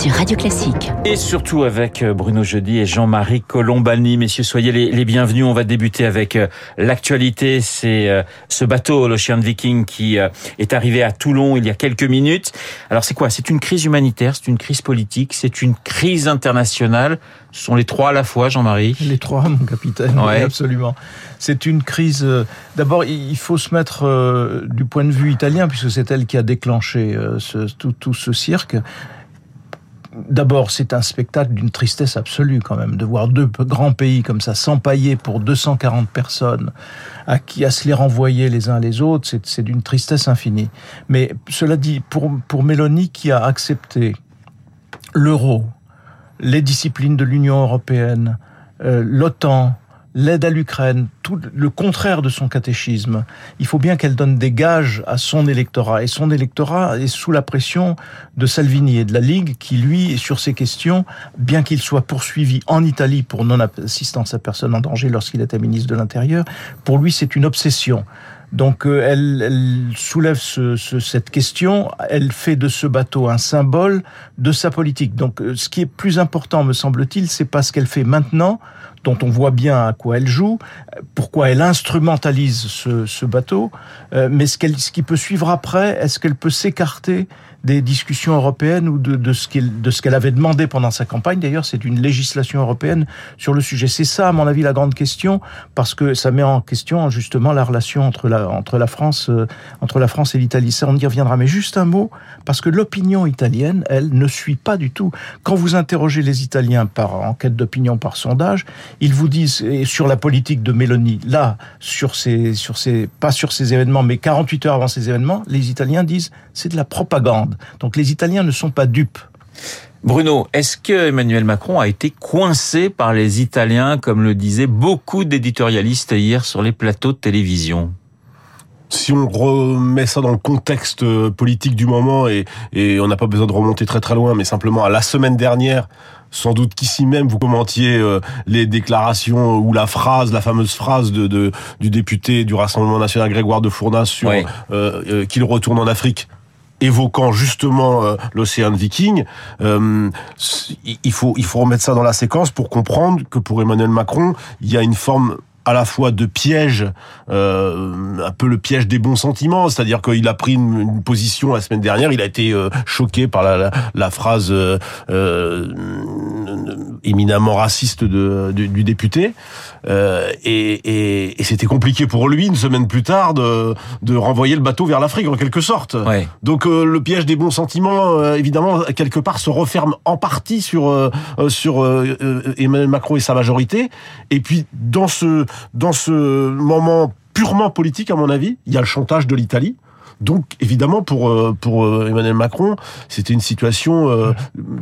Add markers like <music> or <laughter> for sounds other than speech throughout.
sur Radio Classique. Et surtout avec euh, Bruno Jeudi et Jean-Marie Colombani. Messieurs, soyez les, bienvenus. On va débuter avec euh, l'actualité. C'est euh, ce bateau, l'Ocean Viking, qui est arrivé à Toulon il y a quelques minutes. Alors c'est quoi? C'est une crise humanitaire, c'est une crise politique, c'est une crise internationale. Ce sont les trois à la fois, Jean-Marie Les trois, mon capitaine, oui, absolument. C'est une crise... D'abord, il faut se mettre du point de vue italien, puisque c'est elle qui a déclenché ce, tout, tout ce cirque. D'abord, c'est un spectacle d'une tristesse absolue quand même, de voir deux grands pays comme ça s'empailler pour 240 personnes, à qui à se les renvoyer les uns les autres, c'est d'une tristesse infinie. Mais cela dit, pour, pour Mélanie qui a accepté l'euro, les disciplines de l'Union européenne, euh, l'OTAN, l'aide à l'Ukraine, tout le contraire de son catéchisme. Il faut bien qu'elle donne des gages à son électorat. Et son électorat est sous la pression de Salvini et de la Ligue, qui, lui, sur ces questions, bien qu'il soit poursuivi en Italie pour non-assistance à personne en danger lorsqu'il était ministre de l'Intérieur, pour lui, c'est une obsession. Donc euh, elle, elle, soulève ce, ce, cette question, elle fait de ce bateau un symbole de sa politique. Donc euh, ce qui est plus important, me semble-t-il, c'est pas ce qu'elle fait maintenant, dont on voit bien à quoi elle joue, pourquoi elle instrumentalise ce, ce bateau, euh, mais ce, ce qui peut suivre après, est-ce qu'elle peut s'écarter des discussions européennes ou de, de ce qu'elle de qu'elle avait demandé pendant sa campagne? D'ailleurs, c'est une législation européenne sur le sujet. C'est ça, à mon avis, la grande question, parce que ça met en question justement la relation entre la entre la France euh, entre la France et l'Italie. Ça, on y reviendra. Mais juste un mot, parce que l'opinion italienne, elle, ne suit pas du tout. Quand vous interrogez les Italiens par enquête d'opinion, par sondage, ils vous disent et sur la politique de Meloni, là, sur ces sur ces pas sur ces événements, mais 48 heures avant ces événements, les Italiens disent c'est de la propagande. Donc les Italiens ne sont pas dupes. Bruno, est-ce que Emmanuel Macron a été coincé par les Italiens, comme le disaient beaucoup d'éditorialistes hier sur les plateaux de télévision? Si on remet ça dans le contexte euh, politique du moment et, on n'a pas besoin de remonter très très loin, mais simplement à la semaine dernière, sans doute qu'ici même vous commentiez euh, les déclarations ou la phrase, la fameuse phrase de, du député du Rassemblement national Grégoire de Fournas sur euh, qu'il retourne en Afrique évoquant justement euh, l'océan Viking, euh, il faut il faut remettre ça dans la séquence pour comprendre que pour Emmanuel Macron, il y a une forme à la fois de piège, euh, un peu le piège des bons sentiments, c'est-à-dire qu'il a pris une, position la semaine dernière, il a été euh, choqué par la, phrase euh, euh, éminemment raciste de, du, député, euh, et, et, et c'était compliqué pour lui une semaine plus tard de, de renvoyer le bateau vers l'Afrique en quelque sorte. Ouais. Donc le piège des bons sentiments, évidemment, quelque part se referme en partie sur sur Emmanuel Macron et sa majorité, et puis dans ce dans ce moment purement politique, à mon avis, il y a le chantage de l'Italie. Donc, évidemment, pour euh, pour euh, Emmanuel Macron, c'était une situation. Euh,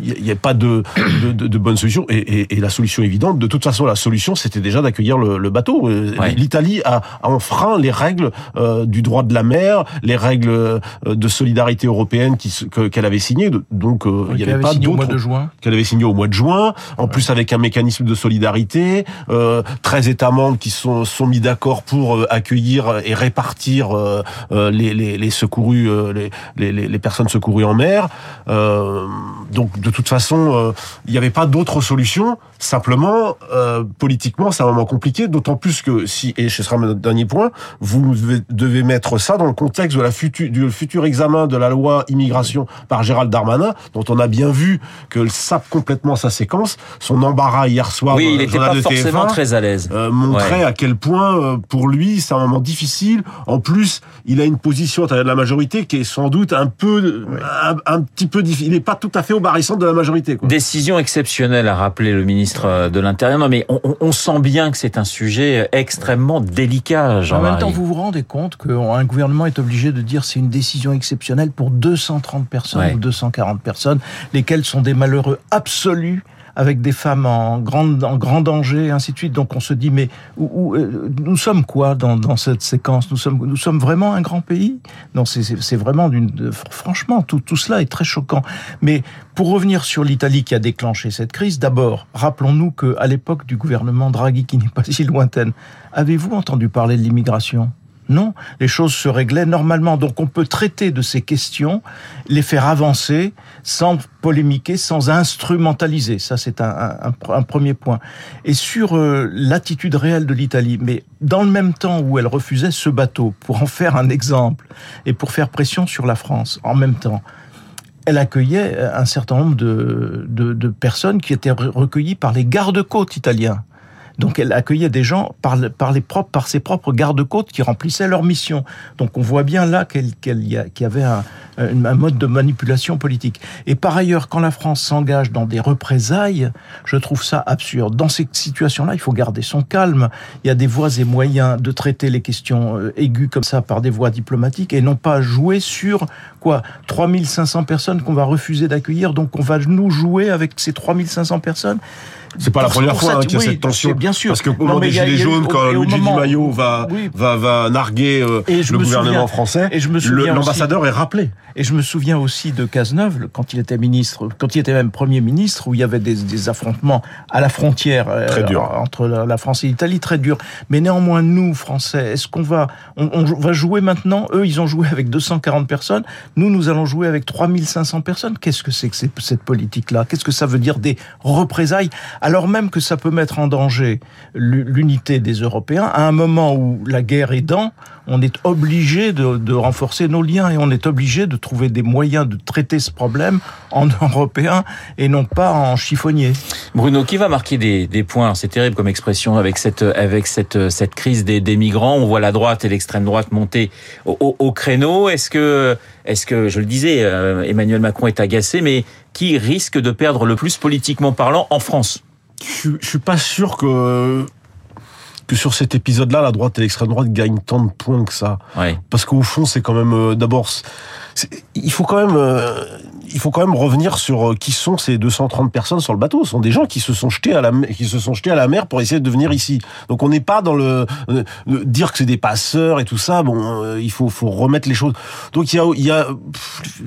il n'y a, pas de de, de, de bonne solution. Et, et, et, la solution évidente, de toute façon, la solution, c'était déjà d'accueillir le, le, bateau. L'Italie a, a, enfreint les règles du droit de la mer, les règles de solidarité européenne qu'elle avait signées. Donc, il n'y avait pas d'autres qu'elle avait signé au mois de juin. En plus, avec un mécanisme de solidarité, euh, 13 États membres qui sont sont mis d'accord pour accueillir et répartir les, les euh, les, personnes secourues en mer. Euh, donc de toute façon, euh, il n'y avait pas d'autre solution. Simplement, euh, politiquement, c'est un moment compliqué, d'autant plus que si, et ce sera mon dernier point, vous devez mettre ça dans le contexte de la future, du futur examen de la loi immigration par Gérald Darmanin, dont on a bien vu que sape complètement sa séquence. Son embarras hier soir, oui, il n'était pas forcément très à l'aise, montrait à quel point pour lui c'est un moment difficile. En plus, il a une position de la majorité qui est sans doute un peu, un, petit peu difficile. Il n'est pas tout à fait de la majorité. Quoi. Décision exceptionnelle, a rappelé le ministre de l'Intérieur. Non, mais on, on, sent bien que c'est un sujet extrêmement délicat. Jean en même temps, vous vous rendez compte qu'un gouvernement est obligé de dire c'est une décision exceptionnelle pour 230 personnes ou 240 personnes, lesquelles sont des malheureux absolus avec des femmes en grand, en grand danger, ainsi de suite. Donc on se dit, mais où, euh, nous sommes quoi dans, dans, cette séquence? Nous sommes, nous sommes vraiment un grand pays? Non, c'est vraiment d'une... Franchement, tout, tout cela est très choquant. Mais pour revenir sur l'Italie qui a déclenché cette crise, d'abord, rappelons-nous qu'à l'époque du gouvernement Draghi, qui n'est pas si lointaine, avez-vous entendu parler de l'immigration? Non, les choses se réglaient normalement. Donc on peut traiter de ces questions, les faire avancer sans polémiquer, sans instrumentaliser. Ça, c'est un, premier point. Et sur euh, l'attitude réelle de l'Italie, mais dans le même temps où elle refusait ce bateau, pour en faire un exemple, et pour faire pression sur la France, en même temps, elle accueillait un certain nombre de, de personnes qui étaient recueillies par les gardes-côtes italiens. Donc elle accueillait des gens par, les propres, par ses propres gardes-côtes qui remplissaient leur mission. Donc on voit bien là qu'il y, avait un, un, mode de manipulation politique. Et par ailleurs, quand la France s'engage dans des représailles, je trouve ça absurde. Dans ces situations-là, il faut garder son calme. Il y a des voies et moyens de traiter les questions euh, aiguës comme ça par des voies diplomatiques et non pas jouer sur quoi 3500 personnes qu'on va refuser d'accueillir. Donc on va nous jouer avec ces 3500 personnes. C'est pas la première fois hein, qu'il y a cette tension. Bien sûr. Parce que au moment des Gilets jaunes, quand Luigi Di Maio va, va, va narguer euh, le gouvernement français, l'ambassadeur est rappelé. Et je me souviens aussi de Cazeneuve, quand il était ministre, quand il était même Premier ministre, où il y avait des, des affrontements à la frontière euh, entre la, France et l'Italie, très dur. Mais néanmoins, nous, Français, est-ce qu'on va, on, on, va jouer maintenant? Eux, ils ont joué avec 240 personnes. Nous, nous allons jouer avec 3500 personnes. Qu'est-ce que c'est que cette politique-là? Qu'est-ce que ça veut dire des représailles alors même que ça peut mettre en danger l'unité des Européens, à un moment où la guerre est dans, on est obligé de, renforcer nos liens et on est obligé de trouver des moyens de traiter ce problème en <laughs> européen et non pas en chiffonnier. Bruno, qui va marquer des, points? C'est terrible comme expression avec cette avec cette cette crise des, migrants. On voit la droite et l'extrême droite monter au, créneau. Est-ce que est-ce que je le disais, euh, Emmanuel Macron est agacé, mais qui risque de perdre le plus politiquement parlant en France? Je, je suis pas sûr que que sur cet épisode-là, la droite et l'extrême droite gagnent tant de points que ça. Parce qu'au fond, c'est quand même euh, d'abord, il faut quand même euh, il faut quand même revenir sur euh, qui sont ces 230 personnes sur le bateau. Ce sont des gens qui se sont jetés à la qui se sont jetés à la mer pour essayer de venir ici. Donc on n'est pas dans le, euh, dire que c'est des passeurs et tout ça. Bon, euh, il faut faut remettre les choses. Donc il y a il y a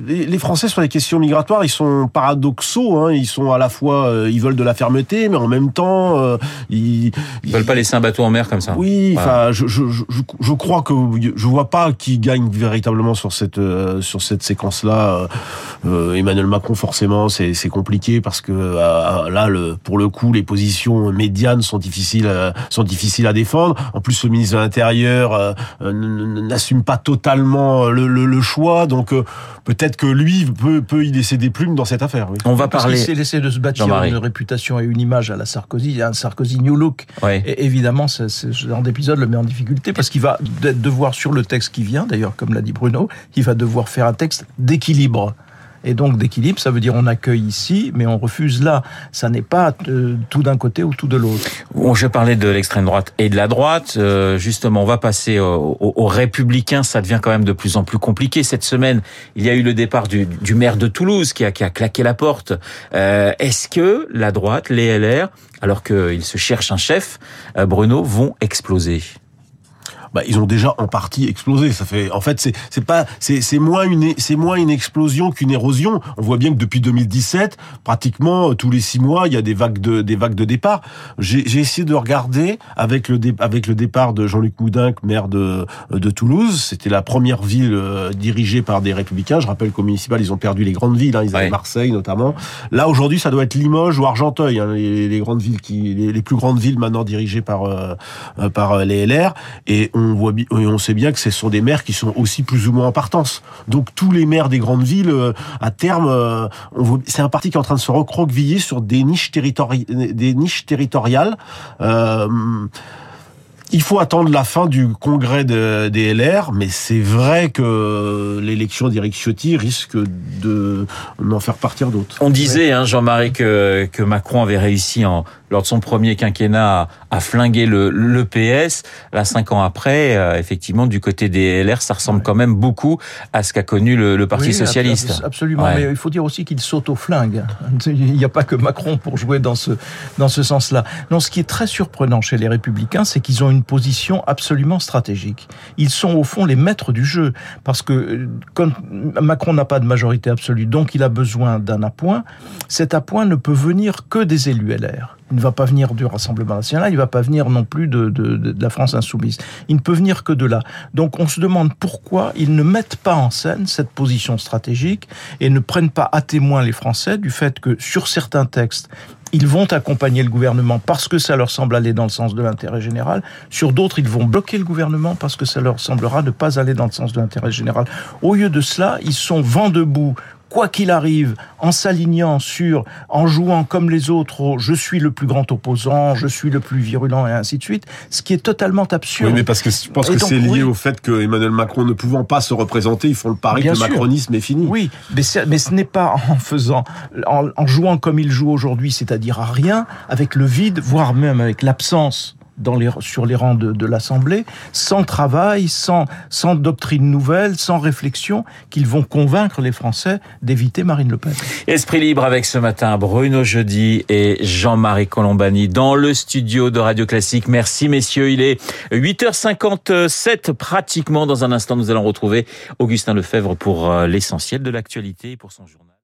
les Français sur les questions migratoires, ils sont paradoxaux. Hein. Ils sont à la fois ils veulent de la fermeté, mais en même temps ils, ils veulent pas laisser un bateau en mer comme ça. Oui, enfin je, je, je, je crois que je vois pas qui gagne véritablement sur cette sur cette séquence là. Emmanuel Macron, forcément, c'est compliqué parce que euh, là, le, pour le coup, les positions médianes sont difficiles, euh, sont difficiles à défendre. En plus, le ministre de l'Intérieur euh, n'assume pas totalement le, le, le choix, donc peut-être que lui peut, peut y laisser des plumes dans cette affaire. Oui. On va parce parler. Il s'est laissé de se bâtir une réputation et une image à la Sarkozy, il y a un Sarkozy New Look. Et évidemment, ce genre d'épisode le met en difficulté parce qu'il va devoir sur le texte qui vient, d'ailleurs, comme l'a dit Bruno, il va devoir faire un texte d'équilibre. Et donc d'équilibre, ça veut dire on accueille ici, mais on refuse là. Ça n'est pas euh, tout d'un côté ou tout de l'autre. Bon, je parlais de l'extrême droite et de la droite. Euh, justement, on va passer aux, républicains. Ça devient quand même de plus en plus compliqué. Cette semaine, il y a eu le départ du, maire de Toulouse qui a, qui a claqué la porte. Euh, est-ce que la droite, les LR, alors qu'ils se cherchent un chef, Bruno, vont exploser? Bah, ils ont déjà en partie explosé. Ça fait, en fait, c'est pas c'est moins une c'est moins une explosion qu'une érosion. On voit bien que depuis 2017, pratiquement euh, tous les six mois, il y a des vagues de des vagues de départ. J'ai essayé de regarder avec le avec le départ de Jean-Luc Moudin, maire de de Toulouse. C'était la première ville euh, dirigée par des républicains. Je rappelle qu'au municipal, ils ont perdu les grandes villes. Hein, ils avaient Marseille notamment. Là aujourd'hui, ça doit être Limoges ou Argenteuil, hein, les, les, grandes villes qui les, plus grandes villes maintenant dirigées par euh, par les LR. Et on voit on sait bien que ce sont des maires qui sont aussi plus ou moins en partance. Donc tous les maires des grandes villes, euh, à terme, euh, c'est un parti qui est en train de se recroqueviller sur des niches, territoriales. Euh, il faut attendre la fin du congrès des LR, mais c'est vrai que l'élection d'Éric Ciotti risque de faire partir d'autres. On disait, hein, Jean-Marie, que Macron avait réussi en, lors de son premier quinquennat à, flinguer le, le, PS. Là, cinq ans après, euh, effectivement, du côté des LR, ça ressemble quand même beaucoup à ce qu'a connu le, le Parti socialiste. Absolument, mais il faut dire aussi qu'il s'auto-flingue. <laughs> Il n'y a pas que Macron pour jouer dans ce, dans ce sens-là. Non, ce qui est très surprenant chez les Républicains, c'est qu'ils ont une position absolument stratégique. Ils sont au fond les maîtres du jeu, parce que euh, quand Macron n'a pas de majorité absolue, donc il a besoin d'un appoint. Cet appoint ne peut venir que des élus LR. Il ne va pas venir du Rassemblement national, il ne va pas venir non plus de, la France insoumise. Il ne peut venir que de là. Donc on se demande pourquoi ils ne mettent pas en scène cette position stratégique et ne prennent pas à témoin les Français du fait que sur certains textes, ils vont accompagner le gouvernement parce que ça leur semble aller dans le sens de l'intérêt général. Sur d'autres, ils vont bloquer le gouvernement parce que ça leur semblera ne pas aller dans le sens de l'intérêt général. Au lieu de cela, ils sont vent debout quoi qu'il arrive, en s'alignant sur, en jouant comme les autres, je suis le plus grand opposant, je suis le plus virulent et ainsi de suite, ce qui est totalement absurde. Oui, mais parce que je pense que c'est lié oui. au fait que Emmanuel Macron ne pouvant pas se représenter, ils font le pari Bien que sûr. le macronisme est fini. Oui, mais, mais ce n'est pas en faisant, en, en jouant comme il joue aujourd'hui, c'est-à-dire à rien, avec le vide, voire même avec l'absence dans les, sur les rangs de, de l'Assemblée, sans travail, sans, sans doctrine nouvelle, sans réflexion, qu'ils vont convaincre les Français d'éviter Marine Le Pen. Esprit libre avec ce matin Bruno Jeudi et Jean-Marie Colombani dans le studio de Radio Classique. Merci messieurs, il est 8h57 pratiquement. Dans un instant, nous allons retrouver Augustin Lefebvre pour l'essentiel de l'actualité et pour son journal.